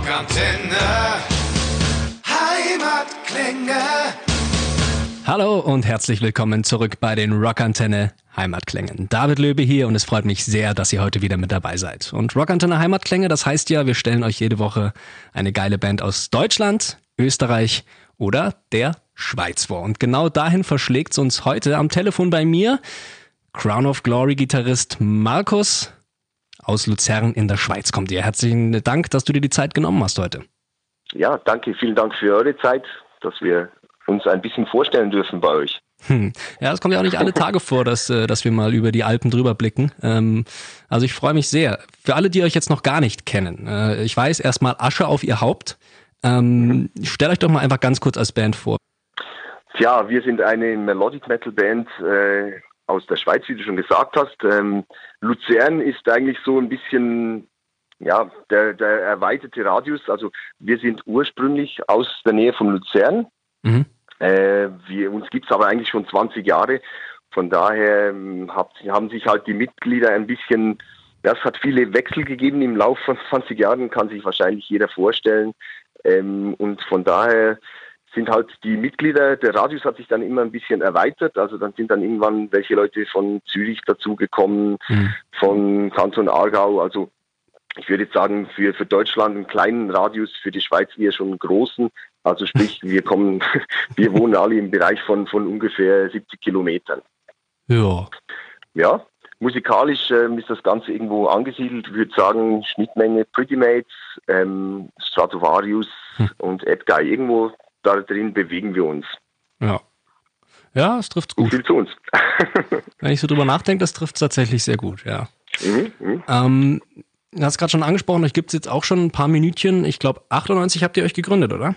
Rockantenne. Heimatklänge. Hallo und herzlich willkommen zurück bei den Rockantenne Heimatklängen. David Löbe hier und es freut mich sehr, dass ihr heute wieder mit dabei seid. Und Rockantenne Heimatklänge, das heißt ja, wir stellen euch jede Woche eine geile Band aus Deutschland, Österreich oder der Schweiz vor. Und genau dahin verschlägt es uns heute am Telefon bei mir Crown of Glory Gitarrist Markus aus Luzern in der Schweiz kommt ihr. Herzlichen Dank, dass du dir die Zeit genommen hast heute. Ja, danke, vielen Dank für eure Zeit, dass wir uns ein bisschen vorstellen dürfen bei euch. Hm. Ja, es kommt ja auch nicht alle Tage vor, dass, äh, dass wir mal über die Alpen drüber blicken. Ähm, also ich freue mich sehr. Für alle, die euch jetzt noch gar nicht kennen, äh, ich weiß erstmal Asche auf ihr Haupt. Ähm, stellt euch doch mal einfach ganz kurz als Band vor. Tja, wir sind eine Melodic Metal Band äh, aus der Schweiz, wie du schon gesagt hast. Ähm, Luzern ist eigentlich so ein bisschen ja, der, der erweiterte Radius. Also wir sind ursprünglich aus der Nähe von Luzern. Mhm. Äh, wir, uns gibt es aber eigentlich schon 20 Jahre. Von daher ähm, hab, haben sich halt die Mitglieder ein bisschen, ja, es hat viele Wechsel gegeben im Laufe von 20 Jahren, kann sich wahrscheinlich jeder vorstellen. Ähm, und von daher sind halt die Mitglieder, der Radius hat sich dann immer ein bisschen erweitert. Also dann sind dann irgendwann welche Leute von Zürich dazugekommen, mhm. von Kanton Aargau. Also ich würde jetzt sagen, für, für Deutschland einen kleinen Radius, für die Schweiz eher schon einen großen. Also sprich, wir kommen, wir wohnen alle im Bereich von, von ungefähr 70 Kilometern. Ja. Ja, musikalisch ähm, ist das Ganze irgendwo angesiedelt. Ich würde sagen, Schnittmenge Pretty Mates, ähm, Stratovarius hm. und Edguy. Irgendwo da drin bewegen wir uns. Ja. Ja, es trifft gut. viel zu uns. Wenn ich so drüber nachdenke, das trifft tatsächlich sehr gut, ja. Mhm, mh. ähm, du hast gerade schon angesprochen, euch gibt es jetzt auch schon ein paar Minütchen. Ich glaube, 98 habt ihr euch gegründet, oder?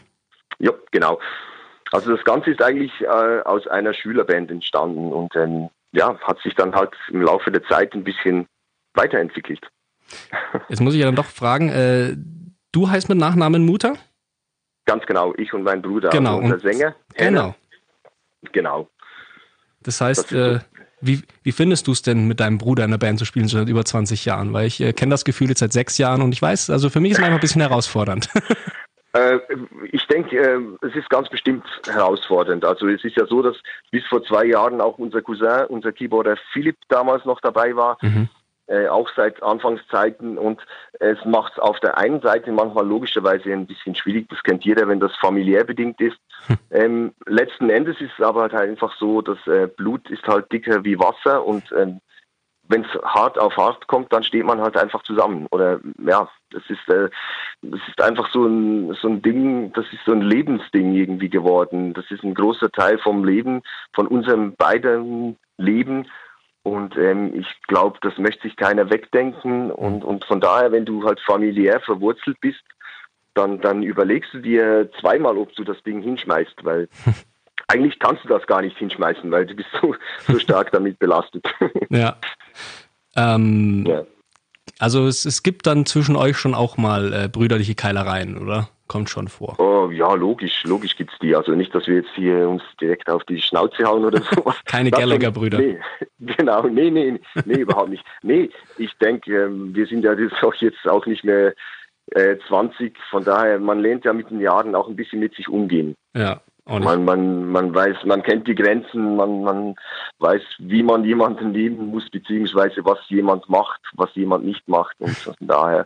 Ja, genau. Also das Ganze ist eigentlich äh, aus einer Schülerband entstanden und ähm, ja, hat sich dann halt im Laufe der Zeit ein bisschen weiterentwickelt. Jetzt muss ich ja dann doch fragen, äh, du heißt mit Nachnamen Mutter? Ganz genau, ich und mein Bruder, genau. Also unser Sänger. Genau. Genau. Das heißt, das äh, wie, wie findest du es denn, mit deinem Bruder in der Band zu spielen seit über 20 Jahren? Weil ich äh, kenne das Gefühl jetzt seit sechs Jahren und ich weiß, also für mich ist es manchmal ein bisschen herausfordernd. Äh, ich denke, äh, es ist ganz bestimmt herausfordernd. Also es ist ja so, dass bis vor zwei Jahren auch unser Cousin, unser Keyboarder Philipp damals noch dabei war. Mhm äh, auch seit Anfangszeiten. Und es macht es auf der einen Seite manchmal logischerweise ein bisschen schwierig. Das kennt jeder, wenn das familiär bedingt ist. Hm. Ähm, letzten Endes ist es aber halt einfach so, dass äh, Blut ist halt dicker wie Wasser und ähm, wenn es hart auf hart kommt, dann steht man halt einfach zusammen. Oder ja, das ist, äh, das ist einfach so ein, so ein Ding, das ist so ein Lebensding irgendwie geworden. Das ist ein großer Teil vom Leben, von unserem beiden Leben. Und ähm, ich glaube, das möchte sich keiner wegdenken. Und, und von daher, wenn du halt familiär verwurzelt bist, dann, dann überlegst du dir zweimal, ob du das Ding hinschmeißt, weil eigentlich kannst du das gar nicht hinschmeißen, weil du bist so, so stark damit belastet. ja. Ähm, ja. Also es, es gibt dann zwischen euch schon auch mal äh, brüderliche Keilereien, oder? Kommt schon vor. Oh, ja, logisch, logisch gibt es die. Also nicht, dass wir jetzt hier uns direkt auf die Schnauze hauen oder sowas. Keine Gallagher-Brüder. Nee, genau, nee, nee, nee, überhaupt nicht. Nee, ich denke, ähm, wir sind ja auch jetzt auch nicht mehr äh, 20, von daher, man lernt ja mit den Jahren auch ein bisschen mit sich umgehen. Ja. Man, man, man weiß, man kennt die Grenzen, man, man weiß, wie man jemanden lieben muss, beziehungsweise was jemand macht, was jemand nicht macht. Und von daher,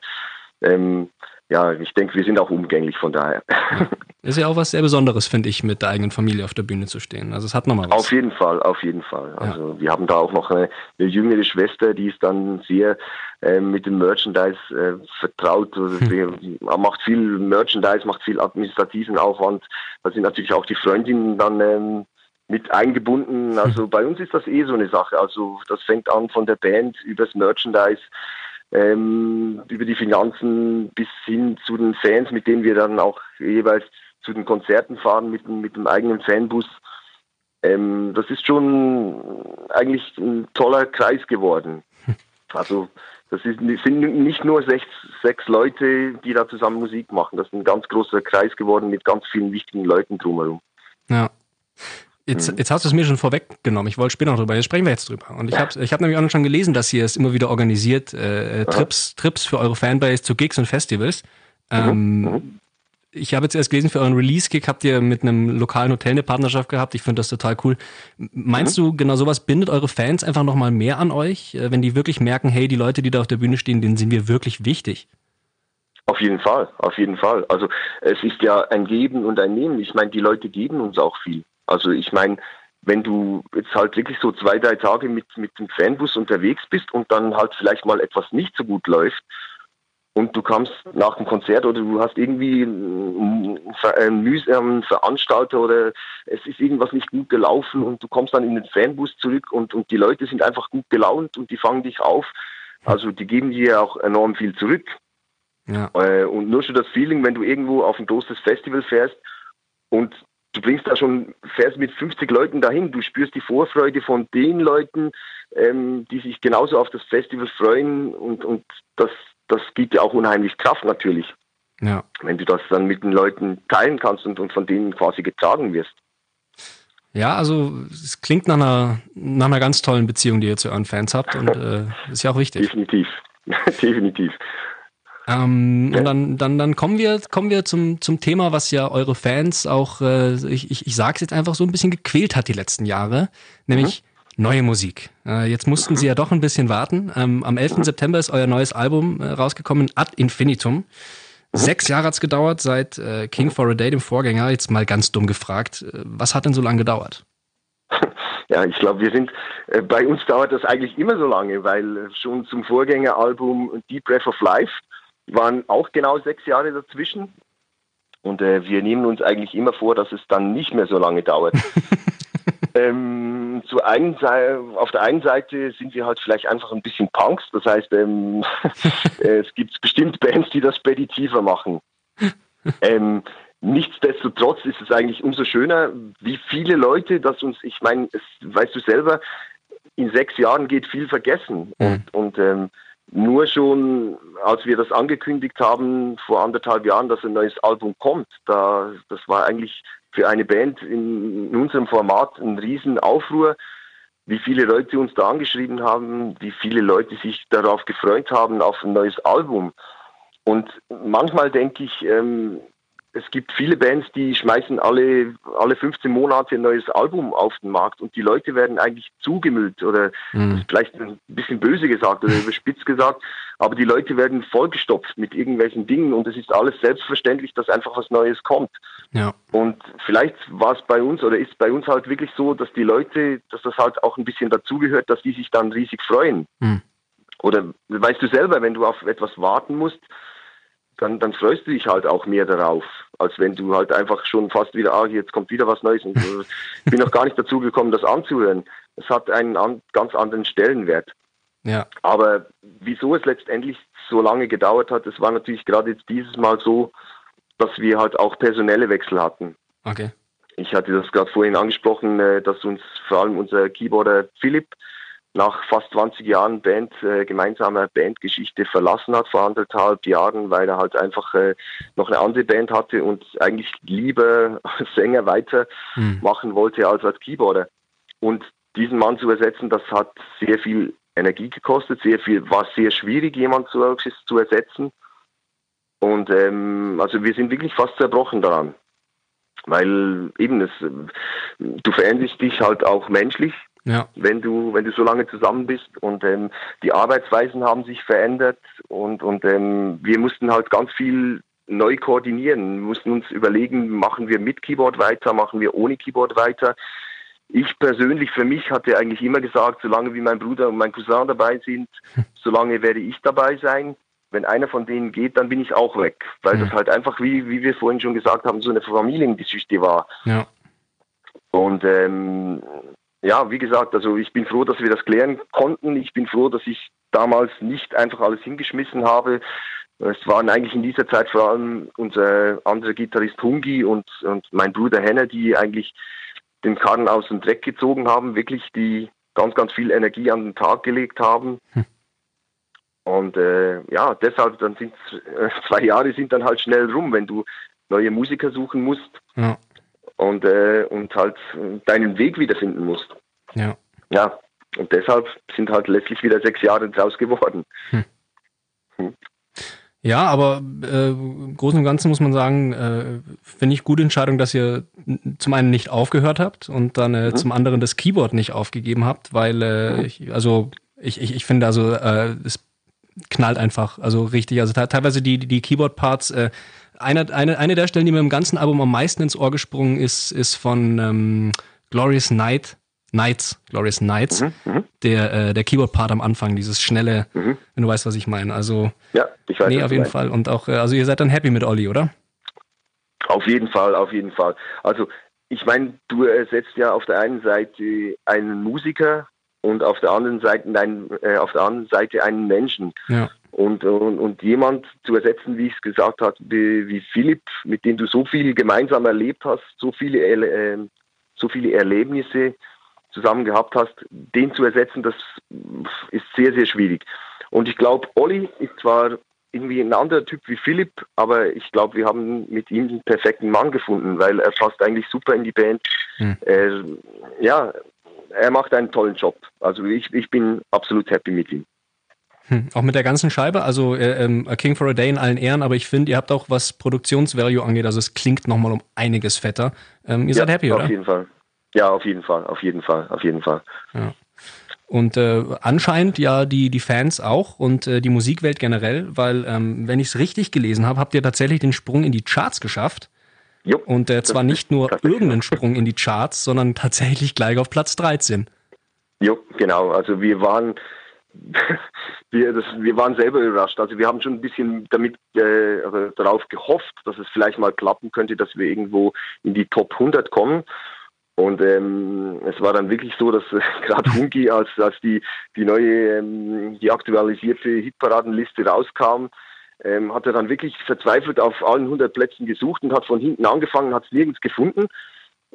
ähm, ja, ich denke, wir sind auch umgänglich von daher. Ist ja auch was sehr Besonderes, finde ich, mit der eigenen Familie auf der Bühne zu stehen. Also es hat nochmal was. Auf jeden Fall, auf jeden Fall. Also ja. wir haben da auch noch eine, eine, jüngere Schwester, die ist dann sehr äh, mit dem Merchandise äh, vertraut. Also hm. macht viel Merchandise, macht viel administrativen Aufwand. Da sind natürlich auch die Freundinnen dann ähm, mit eingebunden. Hm. Also bei uns ist das eh so eine Sache. Also das fängt an von der Band übers Merchandise ähm, über die Finanzen bis hin zu den Fans, mit denen wir dann auch jeweils zu den Konzerten fahren mit, mit dem eigenen Fanbus. Ähm, das ist schon eigentlich ein toller Kreis geworden. Also das ist, sind nicht nur sechs, sechs Leute, die da zusammen Musik machen. Das ist ein ganz großer Kreis geworden mit ganz vielen wichtigen Leuten drumherum. Ja. Jetzt, mhm. jetzt hast du es mir schon vorweggenommen. Ich wollte später noch drüber. Jetzt sprechen wir jetzt drüber. Und ich habe ich hab nämlich auch schon gelesen, dass ihr es immer wieder organisiert, äh, Trips, Trips für eure Fanbase zu Gigs und Festivals. Ähm, mhm. Ich habe jetzt erst gelesen, für euren Release-Kick habt ihr mit einem lokalen Hotel eine Partnerschaft gehabt. Ich finde das total cool. Meinst mhm. du, genau sowas bindet eure Fans einfach nochmal mehr an euch, äh, wenn die wirklich merken, hey, die Leute, die da auf der Bühne stehen, denen sind wir wirklich wichtig? Auf jeden Fall, auf jeden Fall. Also es ist ja ein Geben und ein Nehmen. Ich meine, die Leute geben uns auch viel. Also ich meine, wenn du jetzt halt wirklich so zwei, drei Tage mit, mit dem Fanbus unterwegs bist und dann halt vielleicht mal etwas nicht so gut läuft und du kommst nach dem Konzert oder du hast irgendwie einen mühsamen Veranstalter oder es ist irgendwas nicht gut gelaufen und du kommst dann in den Fanbus zurück und, und die Leute sind einfach gut gelaunt und die fangen dich auf. Also die geben dir auch enorm viel zurück. Ja. Äh, und nur schon das Feeling, wenn du irgendwo auf ein großes Festival fährst und du bringst da schon, fährst mit 50 Leuten dahin, du spürst die Vorfreude von den Leuten, ähm, die sich genauso auf das Festival freuen und, und das, das gibt dir auch unheimlich Kraft natürlich. Ja. Wenn du das dann mit den Leuten teilen kannst und, und von denen quasi getragen wirst. Ja, also es klingt nach einer, nach einer ganz tollen Beziehung, die ihr zu euren Fans habt und äh, ist ja auch wichtig. Definitiv, definitiv. Ähm, ja. Und dann, dann, dann kommen wir, kommen wir zum, zum Thema, was ja eure Fans auch, äh, ich, ich, ich sage es jetzt einfach so ein bisschen gequält hat die letzten Jahre, nämlich mhm. neue Musik. Äh, jetzt mussten mhm. sie ja doch ein bisschen warten. Ähm, am 11. Mhm. September ist euer neues Album äh, rausgekommen, Ad Infinitum. Mhm. Sechs Jahre hat's gedauert seit äh, King for a Day, dem Vorgänger. Jetzt mal ganz dumm gefragt, äh, was hat denn so lange gedauert? Ja, ich glaube, wir sind, äh, bei uns dauert das eigentlich immer so lange, weil äh, schon zum Vorgängeralbum Deep Breath of Life waren auch genau sechs Jahre dazwischen. Und äh, wir nehmen uns eigentlich immer vor, dass es dann nicht mehr so lange dauert. ähm, zu einen, auf der einen Seite sind wir halt vielleicht einfach ein bisschen Punks. Das heißt, ähm, es gibt bestimmt Bands, die das speditiver machen. Ähm, nichtsdestotrotz ist es eigentlich umso schöner, wie viele Leute, dass uns, ich meine, weißt du selber, in sechs Jahren geht viel vergessen. Mhm. Und, und ähm, nur schon, als wir das angekündigt haben vor anderthalb Jahren, dass ein neues Album kommt, da, das war eigentlich für eine Band in, in unserem Format ein Riesenaufruhr, wie viele Leute uns da angeschrieben haben, wie viele Leute sich darauf gefreut haben, auf ein neues Album. Und manchmal denke ich, ähm, es gibt viele Bands, die schmeißen alle, alle 15 Monate ein neues Album auf den Markt und die Leute werden eigentlich zugemüllt oder mhm. vielleicht ein bisschen böse gesagt oder überspitzt gesagt, aber die Leute werden vollgestopft mit irgendwelchen Dingen und es ist alles selbstverständlich, dass einfach was Neues kommt. Ja. Und vielleicht war es bei uns oder ist bei uns halt wirklich so, dass die Leute, dass das halt auch ein bisschen dazugehört, dass die sich dann riesig freuen. Mhm. Oder weißt du selber, wenn du auf etwas warten musst, dann, dann freust du dich halt auch mehr darauf, als wenn du halt einfach schon fast wieder, ah, jetzt kommt wieder was Neues. Und ich bin noch gar nicht dazu gekommen, das anzuhören. Es hat einen an, ganz anderen Stellenwert. Ja. Aber wieso es letztendlich so lange gedauert hat, das war natürlich gerade jetzt dieses Mal so, dass wir halt auch personelle Wechsel hatten. Okay. Ich hatte das gerade vorhin angesprochen, äh, dass uns vor allem unser Keyboarder Philipp nach fast 20 Jahren Band, äh, gemeinsamer Bandgeschichte verlassen hat vor anderthalb Jahren, weil er halt einfach äh, noch eine andere Band hatte und eigentlich lieber als Sänger weitermachen mhm. wollte als als Keyboarder. Und diesen Mann zu ersetzen, das hat sehr viel Energie gekostet, sehr viel, war sehr schwierig, jemanden zu, zu ersetzen. Und ähm, also wir sind wirklich fast zerbrochen daran. Weil eben es, du veränderst dich halt auch menschlich ja. wenn du wenn du so lange zusammen bist und ähm, die Arbeitsweisen haben sich verändert und und ähm, wir mussten halt ganz viel neu koordinieren, wir mussten uns überlegen, machen wir mit Keyboard weiter, machen wir ohne Keyboard weiter. Ich persönlich für mich hatte eigentlich immer gesagt, solange wie mein Bruder und mein Cousin dabei sind, solange werde ich dabei sein. Wenn einer von denen geht, dann bin ich auch weg, weil mhm. das halt einfach, wie, wie wir vorhin schon gesagt haben, so eine Familiengeschichte war. Ja. Und ähm, ja, wie gesagt, also ich bin froh, dass wir das klären konnten. Ich bin froh, dass ich damals nicht einfach alles hingeschmissen habe. Es waren eigentlich in dieser Zeit vor allem unser anderer Gitarrist Hungi und, und mein Bruder Henner, die eigentlich den Karren aus dem Dreck gezogen haben, wirklich die ganz, ganz viel Energie an den Tag gelegt haben. Hm. Und äh, ja, deshalb dann sind äh, zwei Jahre sind dann halt schnell rum, wenn du neue Musiker suchen musst. Ja und, äh, und halt deinen Weg wiederfinden musst. Ja. Ja, und deshalb sind halt letztlich wieder sechs Jahre draus geworden. Hm. Hm. Ja, aber äh, im Großen und Ganzen muss man sagen, äh, finde ich gute Entscheidung, dass ihr zum einen nicht aufgehört habt und dann äh, mhm. zum anderen das Keyboard nicht aufgegeben habt, weil äh, ich, also ich, ich, ich finde also äh, es knallt einfach, also richtig, also teilweise die die Keyboard-Parts. Äh, eine, eine, eine der Stellen, die mir im ganzen Album am meisten ins Ohr gesprungen ist, ist von ähm, Glorious Night Knights, Glorious Knights, mhm, mhm, der, äh, der Keyboard-Part am Anfang, dieses schnelle, mhm. wenn du weißt, was ich meine. Also, ja, ich weiß. Nee, auf jeden meinst. Fall. Und auch, äh, also ihr seid dann happy mit Olli, oder? Auf jeden Fall, auf jeden Fall. Also, ich meine, du ersetzt ja auf der einen Seite einen Musiker und auf der anderen Seite einen, äh, auf der anderen Seite einen Menschen. Ja. Und, und, und jemand zu ersetzen, wie ich es gesagt habe, wie, wie Philipp, mit dem du so viel gemeinsam erlebt hast, so viele, äh, so viele Erlebnisse, zusammen gehabt hast, den zu ersetzen, das ist sehr, sehr schwierig. Und ich glaube, Olli ist zwar irgendwie ein anderer Typ wie Philipp, aber ich glaube, wir haben mit ihm den perfekten Mann gefunden, weil er passt eigentlich super in die Band. Hm. Er, ja, er macht einen tollen Job. Also ich, ich bin absolut happy mit ihm. Hm, auch mit der ganzen Scheibe, also äh, A King for a Day in allen Ehren, aber ich finde, ihr habt auch was Produktionsvalue angeht, also es klingt nochmal um einiges fetter. Ähm, ihr ja, seid happy, oder? Auf jeden Fall. Ja, auf jeden Fall, auf jeden Fall, auf jeden Fall. Ja. Und äh, anscheinend ja die, die Fans auch und äh, die Musikwelt generell, weil, ähm, wenn ich es richtig gelesen habe, habt ihr tatsächlich den Sprung in die Charts geschafft. Jo, und äh, zwar nicht nur irgendeinen Sprung in die Charts, sondern tatsächlich gleich auf Platz 13. Jo, genau. Also wir waren, wir, das, wir waren selber überrascht. Also wir haben schon ein bisschen damit äh, also darauf gehofft, dass es vielleicht mal klappen könnte, dass wir irgendwo in die Top 100 kommen. Und ähm, es war dann wirklich so, dass äh, gerade Hunki, als, als die, die neue, ähm, die aktualisierte Hitparadenliste rauskam, ähm, hat er dann wirklich verzweifelt auf allen 100 Plätzen gesucht und hat von hinten angefangen, hat es nirgends gefunden.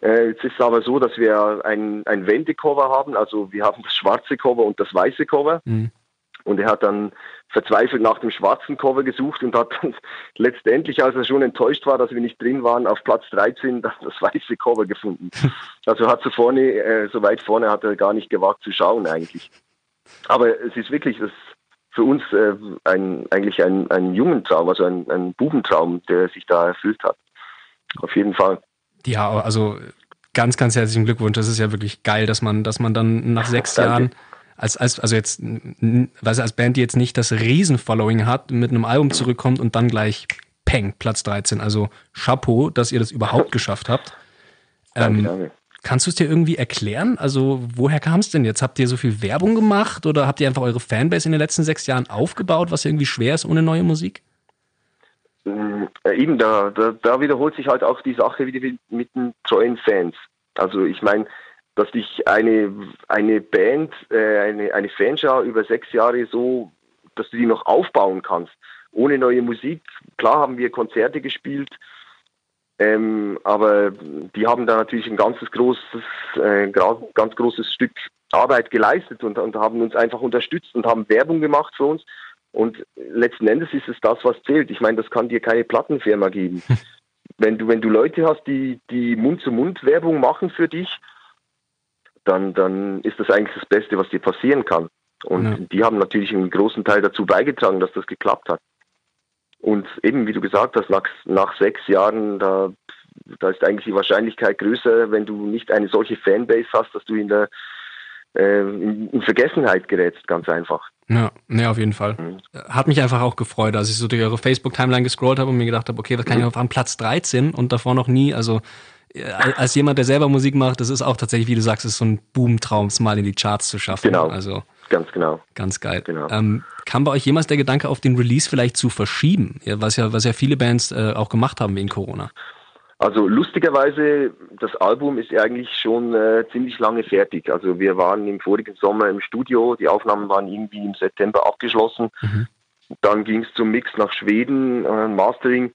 Äh, jetzt ist es aber so, dass wir ein, ein Wendecover haben, also wir haben das schwarze Cover und das weiße Cover. Mhm. Und er hat dann verzweifelt nach dem schwarzen Cover gesucht und hat dann letztendlich, als er schon enttäuscht war, dass wir nicht drin waren, auf Platz 13 das, das weiße Cover gefunden. Also hat so vorne, äh, so weit vorne hat er gar nicht gewagt zu schauen eigentlich. Aber es ist wirklich das für uns äh, ein, eigentlich ein, ein Jungentraum, also ein, ein Bubentraum, der sich da erfüllt hat. Auf jeden Fall. Ja, also ganz, ganz herzlichen Glückwunsch. Das ist ja wirklich geil, dass man, dass man dann nach sechs Jahren als, als, also jetzt, weiß als Band, die jetzt nicht das Riesen-Following hat, mit einem Album zurückkommt und dann gleich Peng, Platz 13. Also Chapeau, dass ihr das überhaupt geschafft habt. Ähm, danke, Kannst du es dir irgendwie erklären? Also, woher kam es denn jetzt? Habt ihr so viel Werbung gemacht oder habt ihr einfach eure Fanbase in den letzten sechs Jahren aufgebaut, was irgendwie schwer ist ohne neue Musik? Äh, eben, da, da, da wiederholt sich halt auch die Sache wieder mit den treuen Fans. Also, ich meine, dass dich eine, eine Band, äh, eine, eine Fanschar über sechs Jahre so, dass du die noch aufbauen kannst. Ohne neue Musik. Klar haben wir Konzerte gespielt, ähm, aber die haben da natürlich ein ganzes großes, äh, ganz großes Stück Arbeit geleistet und, und haben uns einfach unterstützt und haben Werbung gemacht für uns. Und letzten Endes ist es das, was zählt. Ich meine, das kann dir keine Plattenfirma geben. wenn du, wenn du Leute hast, die, die Mund-zu-Mund-Werbung machen für dich, dann, dann ist das eigentlich das Beste, was dir passieren kann. Und ja. die haben natürlich einen großen Teil dazu beigetragen, dass das geklappt hat. Und eben, wie du gesagt hast, nach, nach sechs Jahren, da, da ist eigentlich die Wahrscheinlichkeit größer, wenn du nicht eine solche Fanbase hast, dass du in der äh, in, Vergessenheit gerätst, ganz einfach. Ja, ne, auf jeden Fall. Mhm. Hat mich einfach auch gefreut, als ich so durch eure Facebook-Timeline gescrollt habe und mir gedacht habe, okay, was kann ich mhm. auf an Platz 13 und davor noch nie, also äh, als jemand, der selber Musik macht, das ist auch tatsächlich, wie du sagst, ist so ein Boomtraum, es mal in die Charts zu schaffen. Genau. Also ganz genau. Ganz geil. Genau. Ähm, kam bei euch jemals der Gedanke auf den Release vielleicht zu verschieben, was ja, was ja viele Bands äh, auch gemacht haben wegen Corona? Also lustigerweise, das Album ist eigentlich schon äh, ziemlich lange fertig. Also wir waren im vorigen Sommer im Studio, die Aufnahmen waren irgendwie im September abgeschlossen. Mhm. Dann ging es zum Mix nach Schweden, äh, Mastering.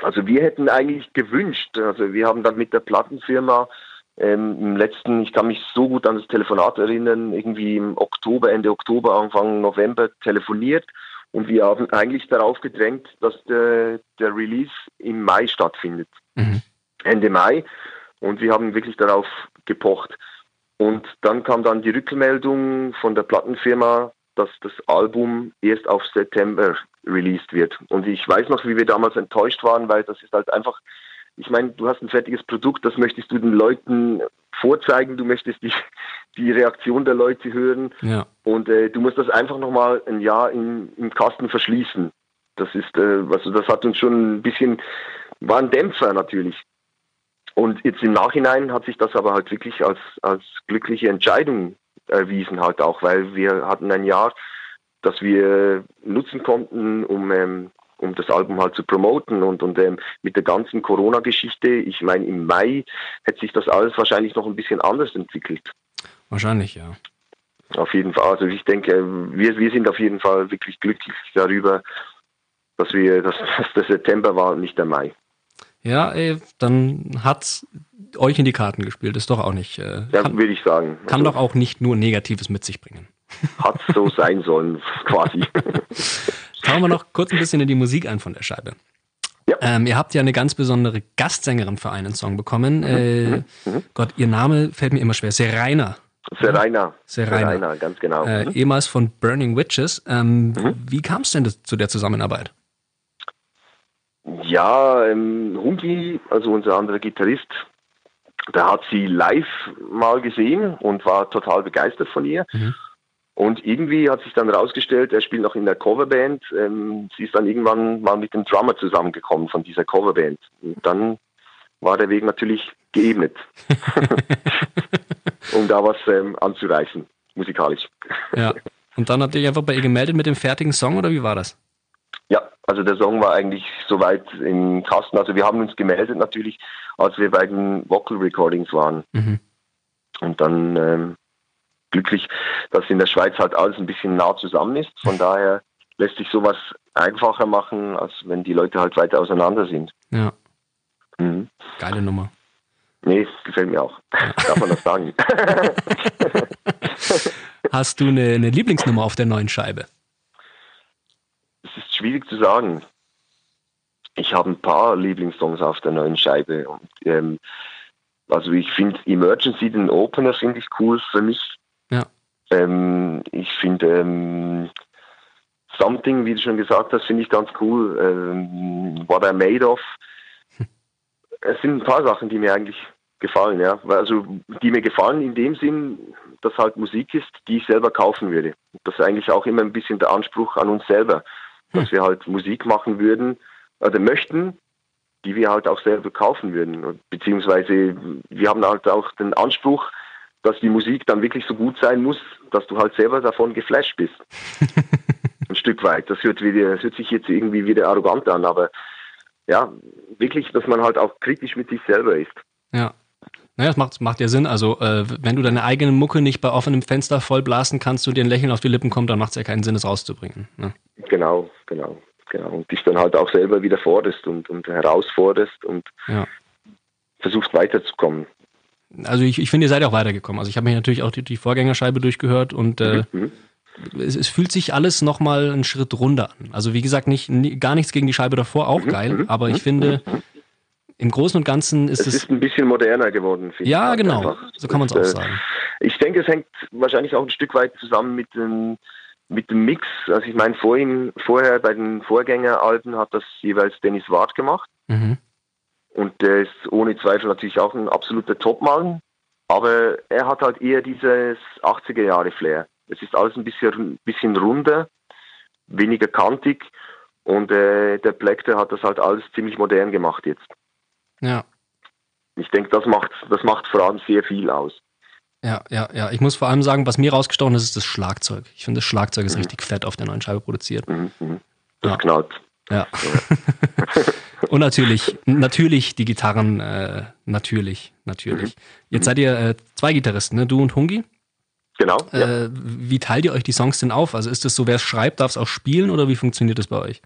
Also wir hätten eigentlich gewünscht, also wir haben dann mit der Plattenfirma ähm, im letzten, ich kann mich so gut an das Telefonat erinnern, irgendwie im Oktober, Ende Oktober, Anfang November telefoniert und wir haben eigentlich darauf gedrängt, dass der, der Release im Mai stattfindet. Mhm. Ende Mai. Und wir haben wirklich darauf gepocht. Und dann kam dann die Rückmeldung von der Plattenfirma, dass das Album erst auf September released wird. Und ich weiß noch, wie wir damals enttäuscht waren, weil das ist halt einfach, ich meine, du hast ein fertiges Produkt, das möchtest du den Leuten vorzeigen, du möchtest die, die Reaktion der Leute hören ja. und äh, du musst das einfach nochmal ein Jahr im, im Kasten verschließen. Das ist, äh, also das hat uns schon ein bisschen, war ein Dämpfer natürlich. Und jetzt im Nachhinein hat sich das aber halt wirklich als, als glückliche Entscheidung erwiesen halt auch, weil wir hatten ein Jahr, das wir nutzen konnten, um, ähm, um das Album halt zu promoten und, und ähm, mit der ganzen Corona-Geschichte, ich meine im Mai hätte sich das alles wahrscheinlich noch ein bisschen anders entwickelt. Wahrscheinlich, ja. Auf jeden Fall. Also ich denke, wir, wir sind auf jeden Fall wirklich glücklich darüber, dass wir, dass, dass der September war und nicht der Mai. Ja, ey, dann hat euch in die Karten gespielt. Ist doch auch nicht. Äh, ja, würde ich sagen. Kann also, doch auch nicht nur Negatives mit sich bringen. Hat so sein sollen, quasi. Schauen wir noch kurz ein bisschen in die Musik ein von der Scheibe. Ja. Ähm, ihr habt ja eine ganz besondere Gastsängerin für einen Song bekommen. Mhm. Äh, mhm. mhm. Gott, ihr Name fällt mir immer schwer. Serena. Serena. Serena. Serena, ganz genau. Äh, mhm. Ehemals von Burning Witches. Ähm, mhm. Wie kam es denn das, zu der Zusammenarbeit? Ja, ähm, Hungi, also unser anderer Gitarrist, der hat sie live mal gesehen und war total begeistert von ihr. Und irgendwie hat sich dann herausgestellt, er spielt noch in der Coverband. Ähm, sie ist dann irgendwann mal mit dem Drummer zusammengekommen von dieser Coverband. Und dann war der Weg natürlich geebnet, um da was ähm, anzureißen, musikalisch. Ja. Und dann habt ihr euch einfach bei ihr gemeldet mit dem fertigen Song oder wie war das? Ja, also der Song war eigentlich soweit im Kasten. Also wir haben uns gemeldet natürlich, als wir bei den Vocal Recordings waren. Mhm. Und dann ähm, glücklich, dass in der Schweiz halt alles ein bisschen nah zusammen ist. Von daher lässt sich sowas einfacher machen, als wenn die Leute halt weiter auseinander sind. Ja. Mhm. Geile Nummer. Nee, gefällt mir auch. Ja. Darf man das sagen? Hast du eine, eine Lieblingsnummer auf der neuen Scheibe? Es ist schwierig zu sagen. Ich habe ein paar Lieblingssongs auf der neuen Scheibe. Und, ähm, also ich finde Emergency, den Opener, finde ich cool für mich. Ähm, ich finde ähm, Something, wie du schon gesagt hast, finde ich ganz cool. Ähm, What I Made Of. Hm. Es sind ein paar Sachen, die mir eigentlich gefallen, ja. Also die mir gefallen in dem Sinn, dass halt Musik ist, die ich selber kaufen würde. Das ist eigentlich auch immer ein bisschen der Anspruch an uns selber dass hm. wir halt Musik machen würden oder möchten, die wir halt auch selber kaufen würden. Beziehungsweise wir haben halt auch den Anspruch, dass die Musik dann wirklich so gut sein muss, dass du halt selber davon geflasht bist. Ein Stück weit. Das hört, wieder, das hört sich jetzt irgendwie wieder arrogant an, aber ja, wirklich, dass man halt auch kritisch mit sich selber ist. Ja. Naja, das macht, macht ja Sinn. Also, äh, wenn du deine eigene Mucke nicht bei offenem Fenster vollblasen kannst und dir ein Lächeln auf die Lippen kommt, dann macht es ja keinen Sinn, es rauszubringen. Ne? Genau, genau, genau. Und dich dann halt auch selber wieder forderst und, und herausforderst und ja. versuchst weiterzukommen. Also ich, ich finde, ihr seid auch weitergekommen. Also ich habe mir natürlich auch die, die, Vorgängerscheibe durchgehört und äh, mhm. es, es, fühlt sich alles nochmal einen Schritt runter an. Also wie gesagt, nicht, gar nichts gegen die Scheibe davor, auch mhm. geil, mhm. aber ich mhm. finde, mhm im Großen und Ganzen ist es. Es ist ein bisschen moderner geworden, finde ja, ich. Ja, genau. Einfach. So kann man es auch äh, sagen. Ich denke, es hängt wahrscheinlich auch ein Stück weit zusammen mit dem, mit dem Mix. Also ich meine, vorhin, vorher bei den Vorgängeralben hat das jeweils Dennis Ward gemacht. Mhm. Und der ist ohne Zweifel natürlich auch ein absoluter Topmann. Aber er hat halt eher dieses 80er Jahre Flair. Es ist alles ein bisschen, bisschen runder, weniger kantig. Und äh, der Black, der hat das halt alles ziemlich modern gemacht jetzt. Ja. Ich denke, das macht, das macht vor allem sehr viel aus. Ja, ja, ja. Ich muss vor allem sagen, was mir rausgestochen ist, ist das Schlagzeug. Ich finde, das Schlagzeug ist mhm. richtig fett auf der neuen Scheibe produziert. Mhm. mhm. Das ja. knallt. Ja. Und natürlich, natürlich die Gitarren, äh, natürlich, natürlich. Mhm. Jetzt seid ihr äh, zwei Gitarristen, ne? Du und Hungi? Genau. Äh, ja. Wie teilt ihr euch die Songs denn auf? Also ist es so, wer es schreibt, darf es auch spielen oder wie funktioniert das bei euch?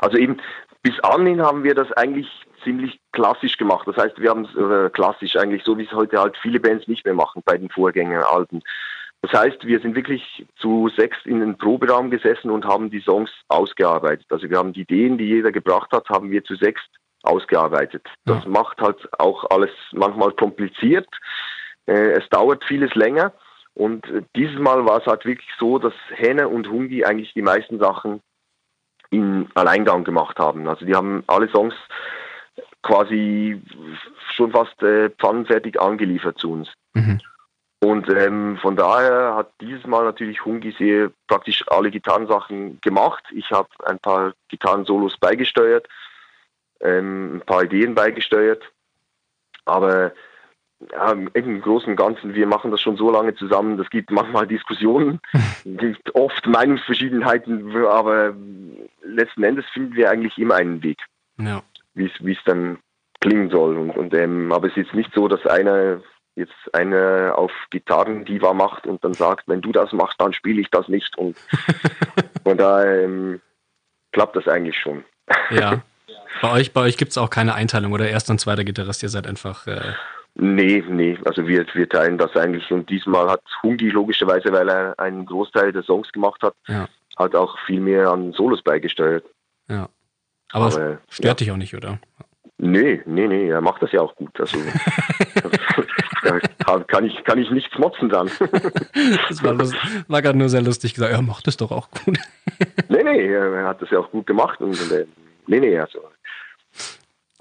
Also eben, bis anhin haben wir das eigentlich ziemlich klassisch gemacht. Das heißt, wir haben es äh, klassisch eigentlich so, wie es heute halt viele Bands nicht mehr machen bei den Vorgängeralben. Das heißt, wir sind wirklich zu sechs in den Proberaum gesessen und haben die Songs ausgearbeitet. Also wir haben die Ideen, die jeder gebracht hat, haben wir zu sechs ausgearbeitet. Das ja. macht halt auch alles manchmal kompliziert. Äh, es dauert vieles länger. Und äh, dieses Mal war es halt wirklich so, dass Henne und Hungi eigentlich die meisten Sachen in Alleingang gemacht haben. Also die haben alle Songs quasi schon fast äh, pfannenfertig angeliefert zu uns. Mhm. Und ähm, von daher hat dieses Mal natürlich Hungi sehr praktisch alle Gitarrensachen gemacht. Ich habe ein paar Gitarrensolos beigesteuert, ähm, ein paar Ideen beigesteuert. Aber ja, im Großen und Ganzen, wir machen das schon so lange zusammen, es gibt manchmal Diskussionen, es gibt oft Meinungsverschiedenheiten, aber letzten Endes finden wir eigentlich immer einen Weg, ja. wie es dann klingen soll. Und, und ähm, aber es ist jetzt nicht so, dass einer jetzt einer auf Gitarren Diva macht und dann sagt, wenn du das machst, dann spiele ich das nicht. Und von daher ähm, klappt das eigentlich schon. Ja. Bei euch, bei euch gibt es auch keine Einteilung oder erster und zweiter Gitarrist, ihr seid einfach. Äh Nee, nee, also wir, wir teilen das eigentlich und diesmal hat Hungi logischerweise, weil er einen Großteil der Songs gemacht hat, ja. hat auch viel mehr an Solos beigesteuert. Ja. Aber, Aber stört ja. dich auch nicht, oder? Nee, nee, nee, er macht das ja auch gut. Also da kann ich, kann ich nichts motzen dann. das war, war gerade nur sehr lustig gesagt, er macht das doch auch gut. nee, nee, er hat das ja auch gut gemacht und, äh, nee, nee, also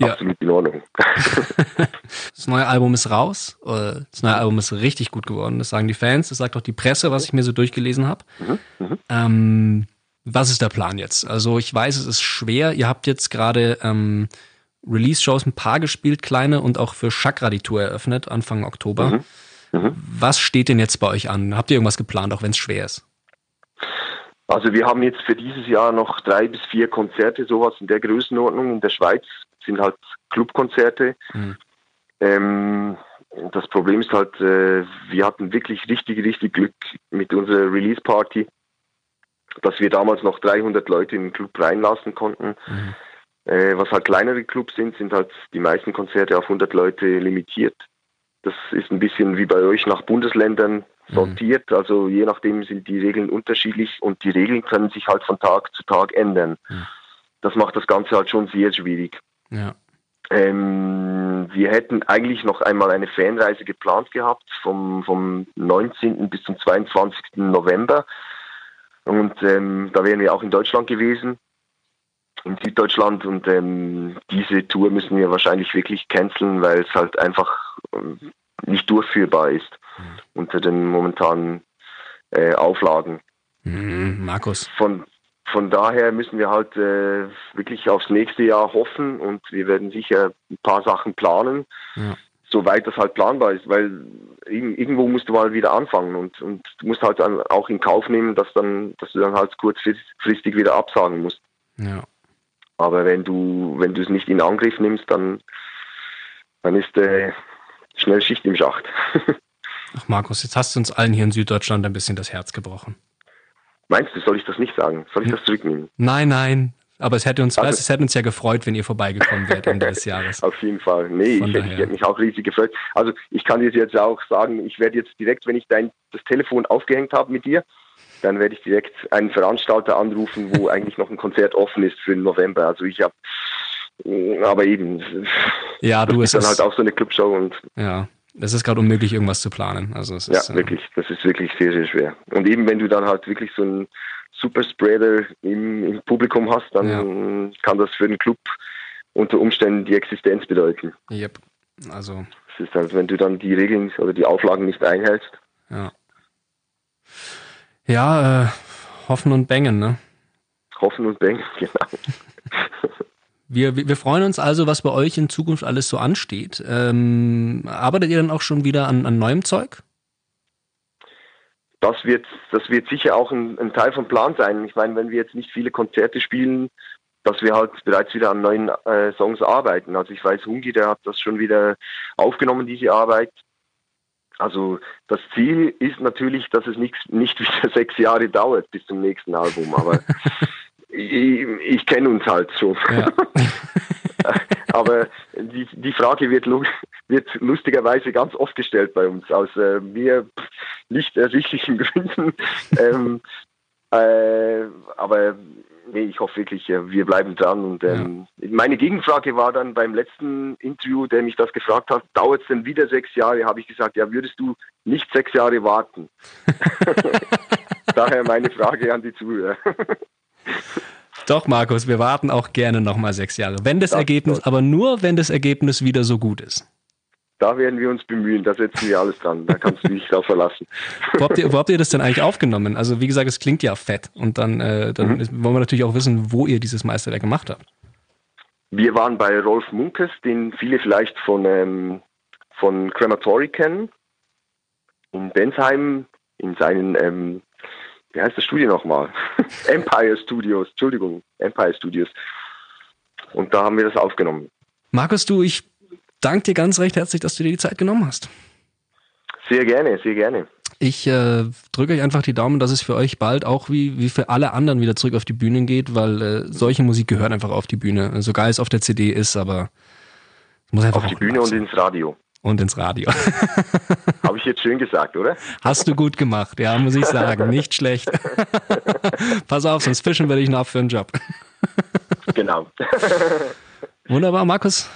ja. absolut in Ordnung. das neue Album ist raus. Das neue Album ist richtig gut geworden. Das sagen die Fans, das sagt auch die Presse, was ich mir so durchgelesen habe. Mhm, mhm. ähm, was ist der Plan jetzt? Also ich weiß, es ist schwer. Ihr habt jetzt gerade ähm, Release-Shows ein paar gespielt, kleine und auch für Chakra die Tour eröffnet, Anfang Oktober. Mhm. Mhm. Was steht denn jetzt bei euch an? Habt ihr irgendwas geplant, auch wenn es schwer ist? Also wir haben jetzt für dieses Jahr noch drei bis vier Konzerte, sowas in der Größenordnung in der Schweiz sind halt Clubkonzerte. Mhm. Ähm, das Problem ist halt, äh, wir hatten wirklich richtig, richtig Glück mit unserer Release-Party, dass wir damals noch 300 Leute in den Club reinlassen konnten. Mhm. Äh, was halt kleinere Clubs sind, sind halt die meisten Konzerte auf 100 Leute limitiert. Das ist ein bisschen wie bei euch nach Bundesländern mhm. sortiert. Mhm. Also je nachdem sind die Regeln unterschiedlich und die Regeln können sich halt von Tag zu Tag ändern. Mhm. Das macht das Ganze halt schon sehr schwierig. Ja. Ähm, wir hätten eigentlich noch einmal eine Fanreise geplant gehabt vom, vom 19. bis zum 22. November. Und ähm, da wären wir auch in Deutschland gewesen, in Süddeutschland. Und ähm, diese Tour müssen wir wahrscheinlich wirklich canceln, weil es halt einfach ähm, nicht durchführbar ist mhm. unter den momentanen äh, Auflagen. Mhm, Markus. Von, von daher müssen wir halt äh, wirklich aufs nächste Jahr hoffen und wir werden sicher ein paar Sachen planen, ja. soweit das halt planbar ist, weil irgendwo musst du mal wieder anfangen und, und du musst halt dann auch in Kauf nehmen, dass dann, dass du dann halt kurzfristig wieder absagen musst. Ja. Aber wenn du, wenn du es nicht in Angriff nimmst, dann, dann ist äh, schnell Schicht im Schacht. Ach Markus, jetzt hast du uns allen hier in Süddeutschland ein bisschen das Herz gebrochen. Meinst du, soll ich das nicht sagen? Soll ich das zurücknehmen? Nein, nein. Aber es hätte uns, also, es hätte uns ja gefreut, wenn ihr vorbeigekommen wärt Ende des Jahres. Auf jeden Fall. Nee, ich, ich hätte mich auch riesig gefreut. Also ich kann dir jetzt auch sagen, ich werde jetzt direkt, wenn ich dein, das Telefon aufgehängt habe mit dir, dann werde ich direkt einen Veranstalter anrufen, wo eigentlich noch ein Konzert offen ist für den November. Also ich habe, aber eben, ja, du, es ist dann halt auch so eine Clubshow und ja. Es ist gerade unmöglich, irgendwas zu planen. Also es ist, ja, wirklich. Das ist wirklich sehr, sehr schwer. Und eben, wenn du dann halt wirklich so einen Superspreader im, im Publikum hast, dann ja. kann das für den Club unter Umständen die Existenz bedeuten. Yep. Also. Es ist halt, wenn du dann die Regeln oder die Auflagen nicht einhältst. Ja. Ja, äh, hoffen und bängen, ne? Hoffen und bängen, genau. Wir, wir freuen uns also, was bei euch in Zukunft alles so ansteht. Ähm, arbeitet ihr dann auch schon wieder an, an neuem Zeug? Das wird, das wird sicher auch ein, ein Teil vom Plan sein. Ich meine, wenn wir jetzt nicht viele Konzerte spielen, dass wir halt bereits wieder an neuen äh, Songs arbeiten. Also ich weiß, Hungi, der hat das schon wieder aufgenommen, diese Arbeit. Also das Ziel ist natürlich, dass es nicht, nicht wieder sechs Jahre dauert bis zum nächsten Album, aber ich, ich kenne uns halt schon. Ja. Aber die, die Frage wird, wird lustigerweise ganz oft gestellt bei uns, aus äh, mir nicht ersichtlichen Gründen. ähm, äh, aber nee, ich hoffe wirklich, wir bleiben dran. Und ähm, ja. meine Gegenfrage war dann beim letzten Interview, der mich das gefragt hat, dauert es denn wieder sechs Jahre? Habe ich gesagt, ja, würdest du nicht sechs Jahre warten? Daher meine Frage an die Zuhörer. Doch, Markus, wir warten auch gerne nochmal sechs Jahre. Wenn das, das Ergebnis, aber nur wenn das Ergebnis wieder so gut ist. Da werden wir uns bemühen, da setzen wir alles dran. Da kannst du dich drauf verlassen. Wo habt, ihr, wo habt ihr das denn eigentlich aufgenommen? Also wie gesagt, es klingt ja fett. Und dann, äh, dann mhm. wollen wir natürlich auch wissen, wo ihr dieses Meisterwerk gemacht habt. Wir waren bei Rolf Munkes, den viele vielleicht von, ähm, von Crematory kennen. In Bensheim, in seinen, ähm, wie heißt das Studio nochmal? Empire Studios, Entschuldigung, Empire Studios. Und da haben wir das aufgenommen. Markus, du, ich danke dir ganz recht herzlich, dass du dir die Zeit genommen hast. Sehr gerne, sehr gerne. Ich äh, drücke euch einfach die Daumen, dass es für euch bald auch wie, wie für alle anderen wieder zurück auf die Bühnen geht, weil äh, solche Musik gehört einfach auf die Bühne. So geil es auf der CD ist, aber es muss einfach auf die Bühne und ins Radio. Und ins Radio. Habe ich jetzt schön gesagt, oder? Hast du gut gemacht, ja, muss ich sagen. Nicht schlecht. Pass auf, sonst fischen wir dich noch für einen Job. genau. Wunderbar, Markus.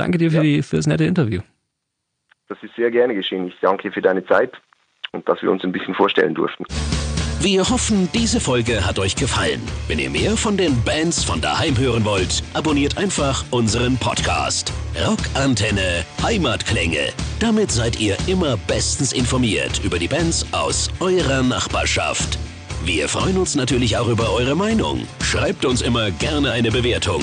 Danke dir für, ja. die, für das nette Interview. Das ist sehr gerne geschehen. Ich danke dir für deine Zeit und dass wir uns ein bisschen vorstellen durften. Wir hoffen, diese Folge hat euch gefallen. Wenn ihr mehr von den Bands von daheim hören wollt, abonniert einfach unseren Podcast. Rockantenne Heimatklänge. Damit seid ihr immer bestens informiert über die Bands aus eurer Nachbarschaft. Wir freuen uns natürlich auch über eure Meinung. Schreibt uns immer gerne eine Bewertung.